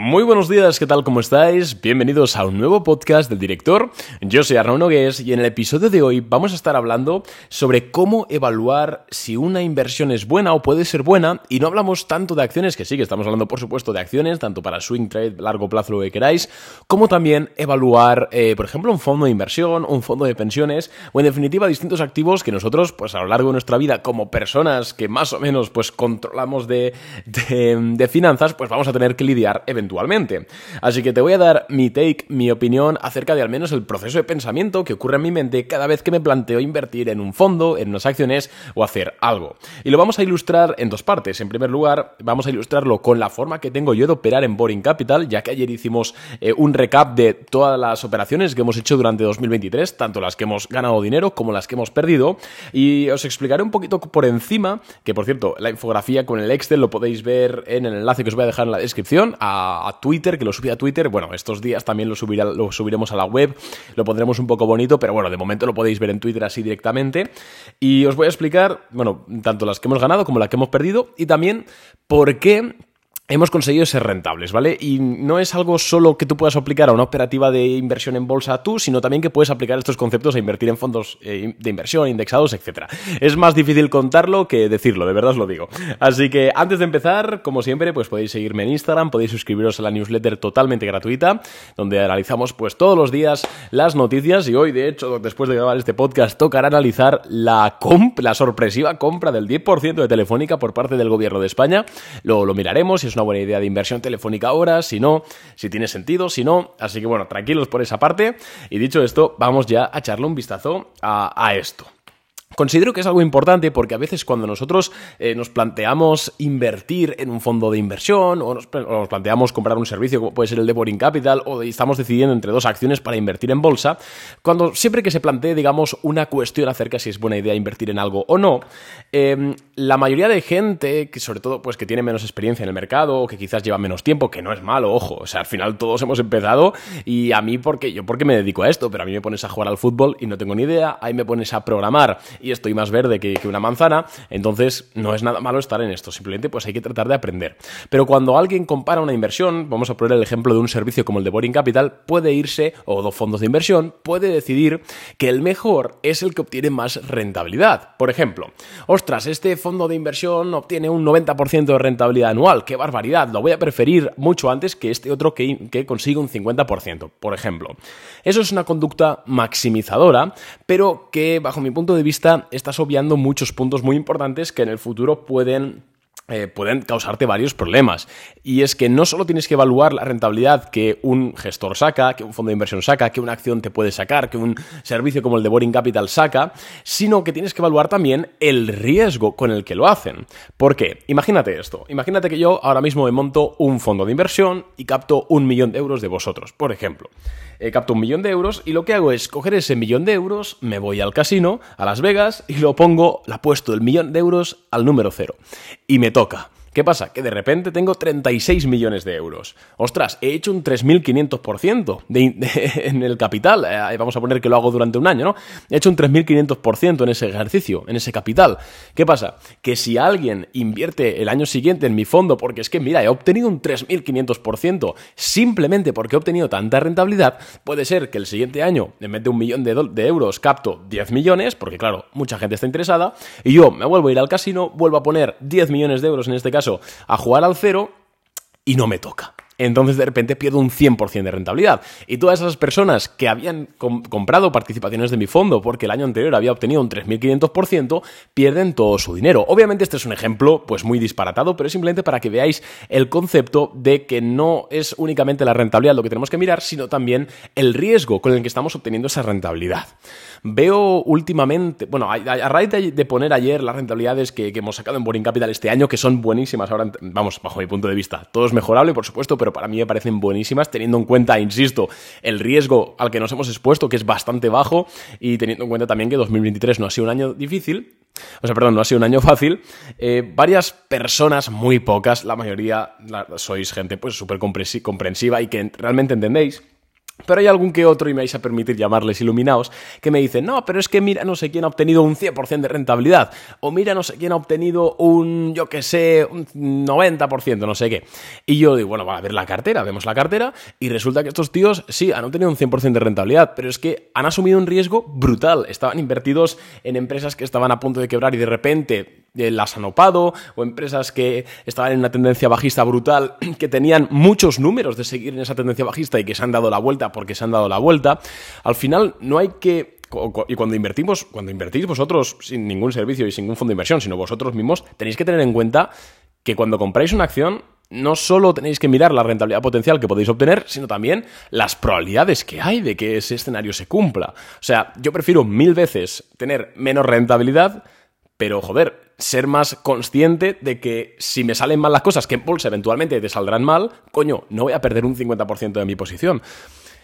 Muy buenos días, ¿qué tal? ¿Cómo estáis? Bienvenidos a un nuevo podcast del director. Yo soy Arnaud Nogués y en el episodio de hoy vamos a estar hablando sobre cómo evaluar si una inversión es buena o puede ser buena y no hablamos tanto de acciones, que sí que estamos hablando por supuesto de acciones, tanto para swing trade, largo plazo, lo que queráis, como también evaluar, eh, por ejemplo, un fondo de inversión, un fondo de pensiones o en definitiva distintos activos que nosotros pues a lo largo de nuestra vida como personas que más o menos pues controlamos de, de finanzas pues vamos a tener que lidiar eventualmente. Así que te voy a dar mi take, mi opinión acerca de al menos el proceso de pensamiento que ocurre en mi mente cada vez que me planteo invertir en un fondo, en unas acciones o hacer algo. Y lo vamos a ilustrar en dos partes. En primer lugar, vamos a ilustrarlo con la forma que tengo yo de operar en Boring Capital, ya que ayer hicimos eh, un recap de todas las operaciones que hemos hecho durante 2023, tanto las que hemos ganado dinero como las que hemos perdido. Y os explicaré un poquito por encima, que por cierto, la infografía con el Excel lo podéis ver en el enlace que os voy a dejar en la descripción, a a, Twitter, que lo subí a Twitter. Bueno, estos días también lo, lo subiremos a la web, lo pondremos un poco bonito, pero bueno, de momento lo podéis ver en Twitter así directamente. Y os voy a explicar, bueno, tanto las que hemos ganado como las que hemos perdido y también por qué hemos conseguido ser rentables, ¿vale? Y no es algo solo que tú puedas aplicar a una operativa de inversión en bolsa tú, sino también que puedes aplicar estos conceptos a invertir en fondos eh, de inversión, indexados, etc. Es más difícil contarlo que decirlo, de verdad os lo digo. Así que antes de empezar, como siempre, pues podéis seguirme en Instagram, podéis suscribiros a la newsletter totalmente gratuita, donde analizamos pues todos los días las noticias y hoy, de hecho, después de grabar este podcast, tocará analizar la, comp la sorpresiva compra del 10% de Telefónica por parte del gobierno de España. Lo, lo miraremos y es una buena idea de inversión telefónica ahora, si no, si tiene sentido, si no. Así que bueno, tranquilos por esa parte. Y dicho esto, vamos ya a echarle un vistazo a, a esto. Considero que es algo importante porque a veces cuando nosotros eh, nos planteamos invertir en un fondo de inversión o nos, planteamos comprar un servicio como puede ser el de Boring Capital o estamos decidiendo entre dos acciones para invertir en bolsa, cuando siempre que se plantee, digamos, una cuestión acerca si es buena idea invertir en algo o no, em, la mayoría de gente, que sobre todo pues que tiene menos experiencia en el mercado o que quizás lleva menos tiempo, que no es malo, ojo, o sea, al final todos hemos empezado y a mí porque yo porque me dedico a esto, pero a mí me pones a jugar al fútbol y no tengo ni idea, ahí me pones a programar y estoy más verde que, una manzana, entonces no es nada malo estar en esto, simplemente pues hay que tratar de aprender. Pero cuando alguien compara una inversión, vamos a poner el ejemplo de un servicio como el de Boring Capital, puede irse, o dos fondos de inversión, puede decidir que el mejor es el que obtiene más rentabilidad. Por ejemplo, ostras, este fondo de inversión obtiene un 90% de rentabilidad anual, qué barbaridad, lo voy a preferir mucho antes que este otro que, que consigue un 50%, por ejemplo. Eso es una conducta maximizadora, pero que bajo mi punto de vista estás obviando muchos puntos muy importantes que en el futuro pueden eh, pueden causarte varios problemas. Y es que no solo tienes que evaluar la rentabilidad que un gestor saca, que un fondo de inversión saca, que una acción te puede sacar, que un servicio como el de Boring Capital saca, sino que tienes que evaluar también el riesgo con el que lo hacen. ¿Por qué? Imagínate esto. Imagínate que yo ahora mismo me monto un fondo de inversión y capto un millón de euros de vosotros, por ejemplo. Eh, capto un millón de euros y lo que hago es coger ese millón de euros, me voy al casino, a Las Vegas, y lo pongo, la apuesto el millón de euros al número cero. Y me toca. ¿Qué pasa? Que de repente tengo 36 millones de euros. Ostras, he hecho un 3.500% en el capital. Eh, vamos a poner que lo hago durante un año, ¿no? He hecho un 3.500% en ese ejercicio, en ese capital. ¿Qué pasa? Que si alguien invierte el año siguiente en mi fondo, porque es que, mira, he obtenido un 3.500% simplemente porque he obtenido tanta rentabilidad, puede ser que el siguiente año, en vez de un millón de, de euros, capto 10 millones, porque claro, mucha gente está interesada, y yo me vuelvo a ir al casino, vuelvo a poner 10 millones de euros en este caso, a jugar al cero y no me toca entonces de repente pierdo un 100% de rentabilidad. Y todas esas personas que habían comprado participaciones de mi fondo porque el año anterior había obtenido un 3.500%, pierden todo su dinero. Obviamente este es un ejemplo pues muy disparatado, pero es simplemente para que veáis el concepto de que no es únicamente la rentabilidad lo que tenemos que mirar, sino también el riesgo con el que estamos obteniendo esa rentabilidad. Veo últimamente, bueno, a, raíz de, poner ayer las rentabilidades que, hemos sacado en Boring Capital este año, que son buenísimas, ahora, vamos, bajo mi punto de vista, todo es mejorable, por supuesto, pero para mí me parecen buenísimas, teniendo en cuenta, insisto, el riesgo al que nos hemos expuesto, que es bastante bajo, y teniendo en cuenta también que 2023 no ha sido un año difícil, o sea, perdón, no ha sido un año fácil, eh, varias personas, muy pocas, la mayoría sois gente pues súper comprensiva y que realmente entendéis Pero hay algún que otro, y me vais a permitir llamarles iluminados, que me dicen, no, pero es que mira no sé quién ha obtenido un 100% de rentabilidad, o mira no sé quién ha obtenido un, yo que sé, un 90%, no sé qué. Y yo digo, bueno, va a ver la cartera, vemos la cartera, y resulta que estos tíos, sí, han obtenido un 100% de rentabilidad, pero es que han asumido un riesgo brutal. Estaban invertidos en empresas que estaban a punto de quebrar y de repente eh, las han opado, o empresas que estaban en una tendencia bajista brutal, que tenían muchos números de seguir en esa tendencia bajista y que se han dado la vuelta porque se han dado la vuelta. Al final no hay que y cuando invertimos, cuando invertís vosotros sin ningún servicio y sin ningún fondo de inversión, sino vosotros mismos, tenéis que tener en cuenta que cuando compráis una acción, no solo tenéis que mirar la rentabilidad potencial que podéis obtener, sino también las probabilidades que hay de que ese escenario se cumpla. O sea, yo prefiero mil veces tener menos rentabilidad, pero joder, ser más consciente de que si me salen mal las cosas, que en bolsa eventualmente te saldrán mal, coño, no voy a perder un 50% de mi posición.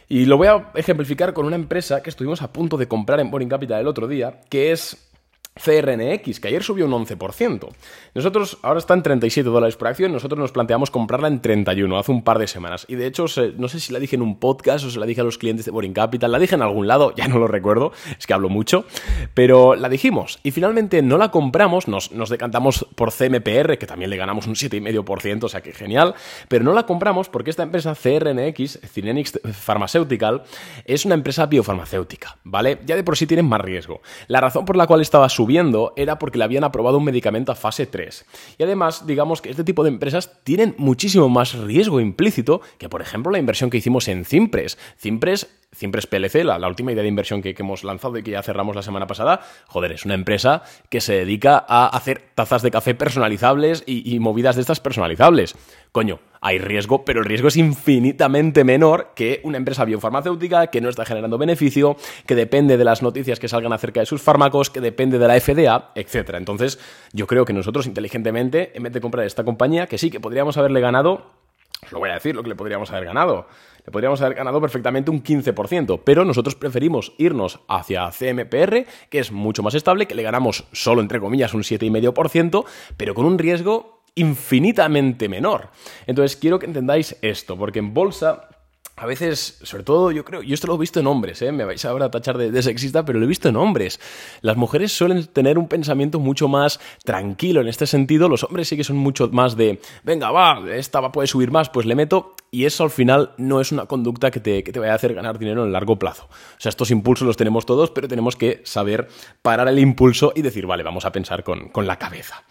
Y lo voy a ejemplificar con una empresa que estuvimos a punto de comprar en Boring Capital el otro día, que es CRNX, que ayer subió un 11%. Nosotros, ahora está en 37 dólares por acción, nosotros nos planteamos comprarla en 31, hace un par de semanas. Y de hecho, no sé si la dije en un podcast o se la dije a los clientes de Boring Capital, la dije en algún lado, ya no lo recuerdo, es que hablo mucho, pero la dijimos. Y finalmente no la compramos, nos, decantamos por CMPR, que también le ganamos un 7,5%, o sea que genial, pero no la compramos porque esta empresa CRNX, Cinenix Pharmaceutical, es una empresa biofarmacéutica, ¿vale? Ya de por sí tienen más riesgo. La razón por la cual estaba su subiendo era porque le habían aprobado un medicamento a fase 3. Y además, digamos que este tipo de empresas tienen muchísimo más riesgo implícito que, por ejemplo, la inversión que hicimos en Cimpres. Cimpres Cimpres PLC, la, última idea de inversión que, hemos lanzado y que ya cerramos la semana pasada, joder, es una empresa que se dedica a hacer tazas de café personalizables y, y movidas de estas personalizables. Coño, hay riesgo, pero el riesgo es infinitamente menor que una empresa biofarmacéutica que no está generando beneficio, que depende de las noticias que salgan acerca de sus fármacos, que depende de la FDA, etc. Entonces, yo creo que nosotros inteligentemente, en vez de comprar esta compañía, que sí, que podríamos haberle ganado, os lo voy a decir, lo que le podríamos haber ganado. Le podríamos haber ganado perfectamente un 15%, pero nosotros preferimos irnos hacia CMPR, que es mucho más estable, que le ganamos solo, entre comillas, un 7,5%, pero con un riesgo infinitamente menor. Entonces quiero que entendáis esto, porque en bolsa a veces, sobre todo, yo creo, yo esto lo he visto en hombres, ¿eh? me vais ahora a tachar de, sexista, pero lo he visto en hombres. Las mujeres suelen tener un pensamiento mucho más tranquilo en este sentido, los hombres sí que son mucho más de, venga, va, esta va, puede subir más, pues le meto, y eso al final no es una conducta que te, que te vaya a hacer ganar dinero en el largo plazo. O sea, estos impulsos los tenemos todos, pero tenemos que saber parar el impulso y decir, vale, vamos a pensar con, con la cabeza.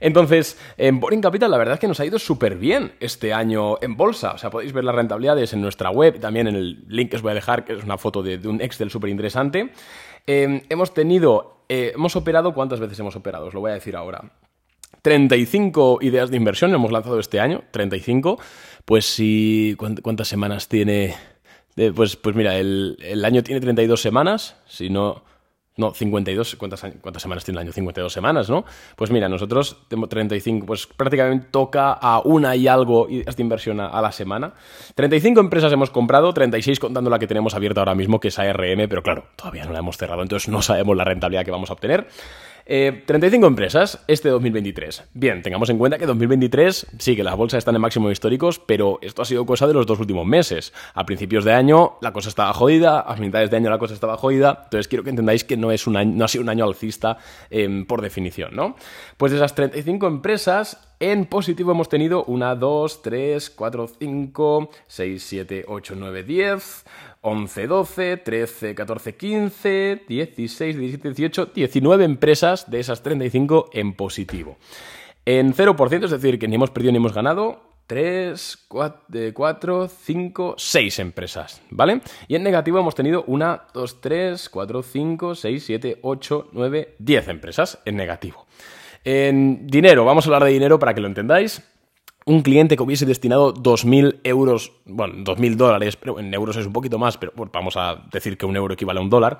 Entonces, en Boring Capital la verdad es que nos ha ido súper bien este año en bolsa. O sea, podéis ver las rentabilidades en nuestra web también en el link que os voy a dejar, que es una foto de, un Excel súper interesante. Em, hemos tenido, eh, hemos operado, ¿cuántas veces hemos operado? Os lo voy a decir ahora. 35 ideas de inversión hemos lanzado este año, 35. Pues si, ¿cuántas semanas tiene? Eh, pues, pues mira, el, el año tiene 32 semanas, si no... No, 52, ¿cuántas, ¿cuántas semanas tiene el año? 52 semanas, ¿no? Pues mira, nosotros tenemos 35, pues prácticamente toca a una y algo de inversión a, la semana. 35 empresas hemos comprado, 36 contando la que tenemos abierta ahora mismo, que es ARM, pero claro, todavía no la hemos cerrado, entonces no sabemos la rentabilidad que vamos a obtener. 35 eh, empresas este 2023. Bien, tengamos en cuenta que 2023 sí que las bolsas están en máximos históricos, pero esto ha sido cosa de los dos últimos meses. A principios de año la cosa estaba jodida, a mitades de año la cosa estaba jodida, entonces quiero que entendáis que no, es un año, no ha sido un año alcista em, por definición, ¿no? Pues de esas 35 empresas, en positivo hemos tenido 1, 2, 3, 4, 5, 6, 7, 8, 9, 10, 11, 12, 13, 14, 15, 16, 17, 18, 19 empresas de esas 35 en positivo. En 0%, es decir, que ni hemos perdido ni hemos ganado, 3, 4, 5, 6 empresas, ¿vale? Y en negativo hemos tenido 1, 2, 3, 4, 5, 6, 7, 8, 9, 10 empresas en negativo. En dinero, vamos a hablar de dinero para que lo entendáis. Un cliente que hubiese destinado 2.000 euros, bueno, 2.000 dólares, pero en euros es un poquito más, pero vamos a decir que un euro equivale a un dólar,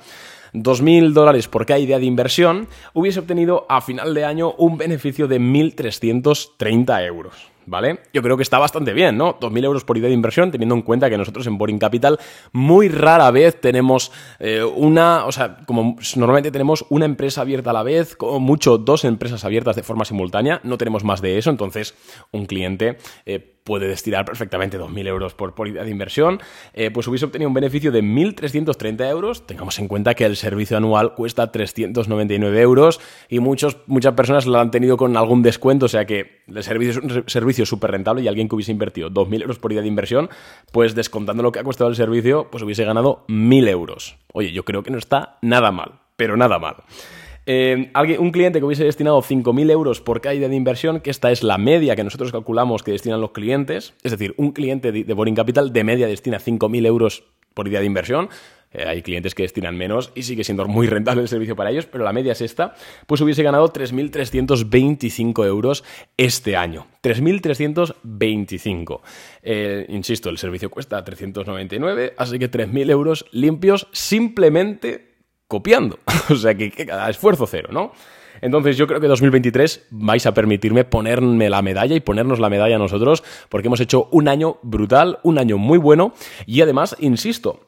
2.000 dólares por cada idea de inversión, hubiese obtenido a final de año un beneficio de 1.330 euros. ¿Vale? Yo creo que está bastante bien, ¿no? 2.000 euros por idea de inversión, teniendo en cuenta que nosotros en Boring Capital muy rara vez tenemos eh, una, o sea, como normalmente tenemos una empresa abierta a la vez, como mucho dos empresas abiertas de forma simultánea, no tenemos más de eso, entonces un cliente... Eh, puede destinar perfectamente 2.000 euros por, idea de inversión, eh, pues hubiese obtenido un beneficio de 1.330 euros. Tengamos en cuenta que el servicio anual cuesta 399 euros y muchos, muchas personas lo han tenido con algún descuento, o sea que el servicio es un servicio súper rentable y alguien que hubiese invertido 2.000 euros por idea de inversión, pues descontando lo que ha costado el servicio, pues hubiese ganado 1.000 euros. Oye, yo creo que no está nada mal, pero nada mal. Eh, un cliente que hubiese destinado 5.000 euros por cada idea de inversión, que esta es la media que nosotros calculamos que destinan los clientes, es decir, un cliente de, Boring Capital de media destina 5.000 euros por idea de inversión, eh, hay clientes que destinan menos y sigue siendo muy rentable el servicio para ellos, pero la media es esta, pues hubiese ganado 3.325 euros este año. 3.325. Eh, insisto, el servicio cuesta 399, así que 3.000 euros limpios simplemente copiando. o sea que, que esfuerzo cero, ¿no? Entonces yo creo que 2023 vais a permitirme ponerme la medalla y ponernos la medalla a nosotros porque hemos hecho un año brutal, un año muy bueno y además, insisto,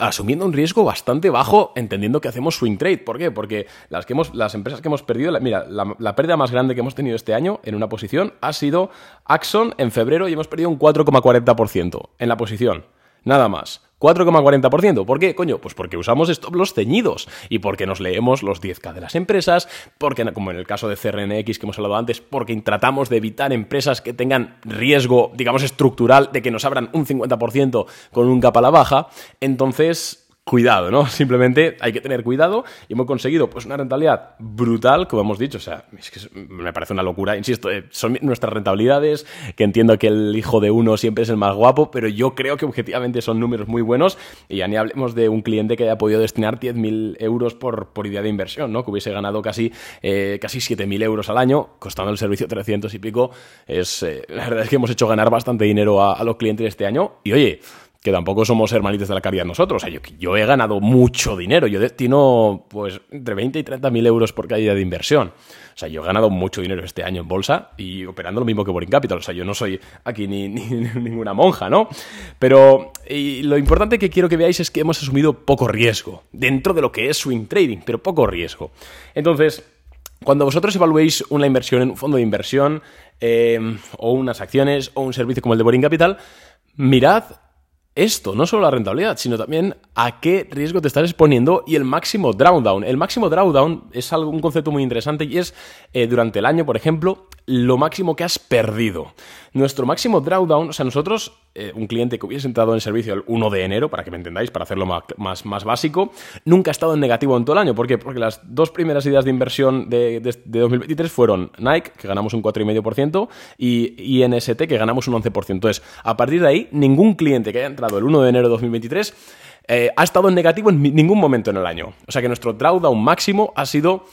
asumiendo un riesgo bastante bajo, entendiendo que hacemos swing trade. ¿Por qué? Porque las, que hemos, las empresas que hemos perdido, mira, la, pérdida más grande que hemos tenido este año en una posición ha sido Axon en febrero y hemos perdido un 4,40% en la posición. Nada más. 4,40%. ¿Por qué, coño? Pues porque usamos stop loss ceñidos y porque nos leemos los 10K de las empresas, porque, como en el caso de CRNX que hemos hablado antes, porque tratamos de evitar empresas que tengan riesgo, digamos, estructural de que nos abran un 50% con un cap a la baja. Entonces, cuidado, ¿no? Simplemente hay que tener cuidado y hemos conseguido pues una rentabilidad brutal, como hemos dicho, o sea, es que me parece una locura, insisto, eh, son nuestras rentabilidades, que entiendo que el hijo de uno siempre es el más guapo, pero yo creo que objetivamente son números muy buenos y ya ni hablemos de un cliente que haya podido destinar 10.000 euros por, por idea de inversión, ¿no? Que hubiese ganado casi, eh, casi 7.000 euros al año, costando el servicio 300 y pico, es, eh, la verdad es que hemos hecho ganar bastante dinero a, a los clientes este año y oye, que tampoco somos hermanitos de la caridad nosotros. O sea, yo, he ganado mucho dinero. Yo destino, pues, entre 20 y 30 mil euros por caída de inversión. O sea, yo he ganado mucho dinero este año en bolsa y operando lo mismo que Boring Capital. O sea, yo no soy aquí ni, ni ninguna monja, ¿no? Pero lo importante que quiero que veáis es que hemos asumido poco riesgo dentro de lo que es swing trading, pero poco riesgo. Entonces, cuando vosotros evaluéis una inversión en un fondo de inversión, eh, o unas acciones, o un servicio como el de Boring Capital, mirad esto, no solo la rentabilidad, sino también a qué riesgo te estás exponiendo y el máximo drawdown. El máximo drawdown es algo, un concepto muy interesante y es eh, durante el año, por ejemplo, lo máximo que has perdido. Nuestro máximo drawdown, o sea, nosotros, eh, un cliente que hubiese entrado en servicio el 1 de enero, para que me entendáis, para hacerlo más, más, básico, nunca ha estado en negativo en todo el año. ¿Por qué? Porque las dos primeras ideas de inversión de, de, de 2023 fueron Nike, que ganamos un 4,5%, y INST, que ganamos un 11%. Entonces, a partir de ahí, ningún cliente que haya entrado el 1 de enero de 2023 eh, ha estado en negativo en ningún momento en el año. O sea que nuestro drawdown máximo ha sido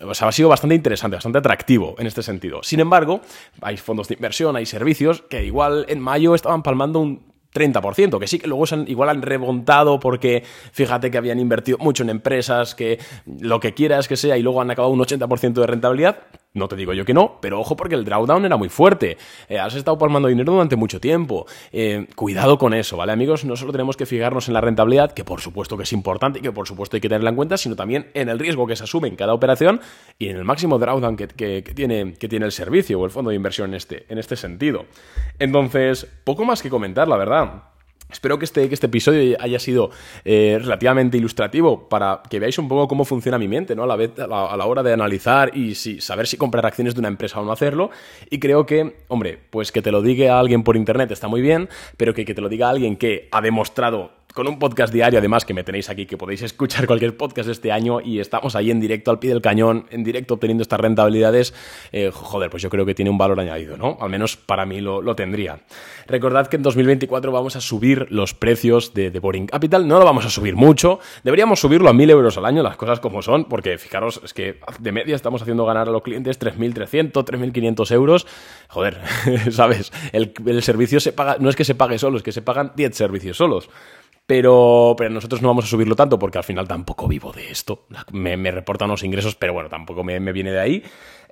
o sea, ha sido bastante interesante, bastante atractivo en este sentido. Sin embargo, hay fondos de inversión, hay servicios que igual en mayo estaban palmando un 30%, que sí que luego igual han remontado porque fíjate que habían invertido mucho en empresas, que lo que quieras que sea, y luego han acabado un 80% de rentabilidad, no te digo yo que no, pero ojo porque el drawdown era muy fuerte. Eh, has estado palmando dinero durante mucho tiempo. Eh, cuidado con eso, ¿vale, amigos? No solo tenemos que fijarnos en la rentabilidad, que por supuesto que es importante y que por supuesto hay que tenerla en cuenta, sino también en el riesgo que se asume en cada operación y en el máximo drawdown que, tiene, el servicio o el fondo de inversión este, en este sentido. Entonces, poco más que comentar, la verdad. Espero que este, que este episodio haya sido eh, relativamente ilustrativo para que veáis un poco cómo funciona mi mente, ¿no? A la, vez, a la, hora de analizar y si, saber si comprar acciones de una empresa o no hacerlo. Y creo que, hombre, pues que te lo diga alguien por internet está muy bien, pero que, que te lo diga alguien que ha demostrado con un podcast diario, además que me tenéis aquí, que podéis escuchar cualquier podcast este año y estamos ahí en directo al pie del cañón, en directo obteniendo estas rentabilidades, eh, joder, pues yo creo que tiene un valor añadido, ¿no? Al menos para mí lo, lo tendría. Recordad que en 2024 vamos a subir los precios de, de, Boring Capital, no lo vamos a subir mucho, deberíamos subirlo a 1000 euros al año, las cosas como son, porque fijaros, es que de media estamos haciendo ganar a los clientes 3.300, 3.500 euros, joder, ¿sabes? El, el servicio se paga, no es que se pague solo, es que se pagan 10 servicios solos. Pero, pero nosotros no vamos a subirlo tanto porque al final tampoco vivo de esto. Me, reportan los ingresos, pero bueno, tampoco me, me viene de ahí.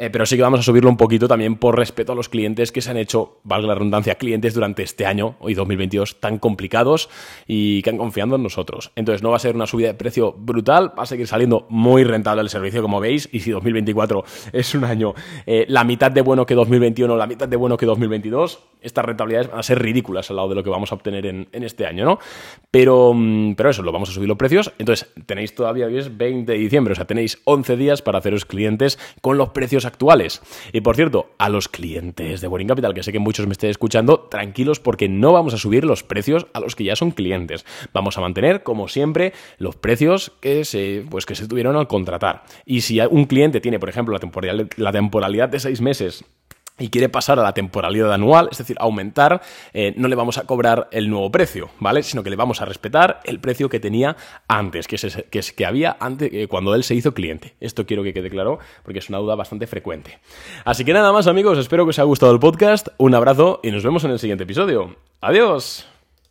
Eh, pero sí que vamos a subirlo un poquito también por respeto a los clientes que se han hecho, valga la redundancia, clientes durante este año, hoy 2022, tan complicados y que han confiado en nosotros. Entonces no va a ser una subida de precio brutal, va a seguir saliendo muy rentable el servicio, como veis, y si 2024 es un año eh, la mitad de bueno que 2021, la mitad de bueno que 2022, estas rentabilidades van a ser ridículas al lado de lo que vamos a obtener en, este año, ¿no? Pero, mm, pero eso, lo vamos a subir los precios. Entonces, tenéis todavía, hoy es 20 de diciembre, o sea, tenéis 11 días para haceros clientes con los precios actuales. Y por cierto, a los clientes de Boring Capital, que sé que muchos me estén escuchando, tranquilos porque no vamos a subir los precios a los que ya son clientes. Vamos a mantener, como siempre, los precios que se, pues, que se tuvieron al contratar. Y si un cliente tiene, por ejemplo, la la temporalidad de seis meses y quiere pasar a la temporalidad anual, es decir, aumentar, eh, no le vamos a cobrar el nuevo precio, ¿vale? Sino que le vamos a respetar el precio que tenía antes, que es, que, que había antes, eh, cuando él se hizo cliente. Esto quiero que quede claro porque es una duda bastante frecuente. Así que nada más amigos, espero que os haya gustado el podcast, un abrazo y nos vemos en el siguiente episodio. Adiós.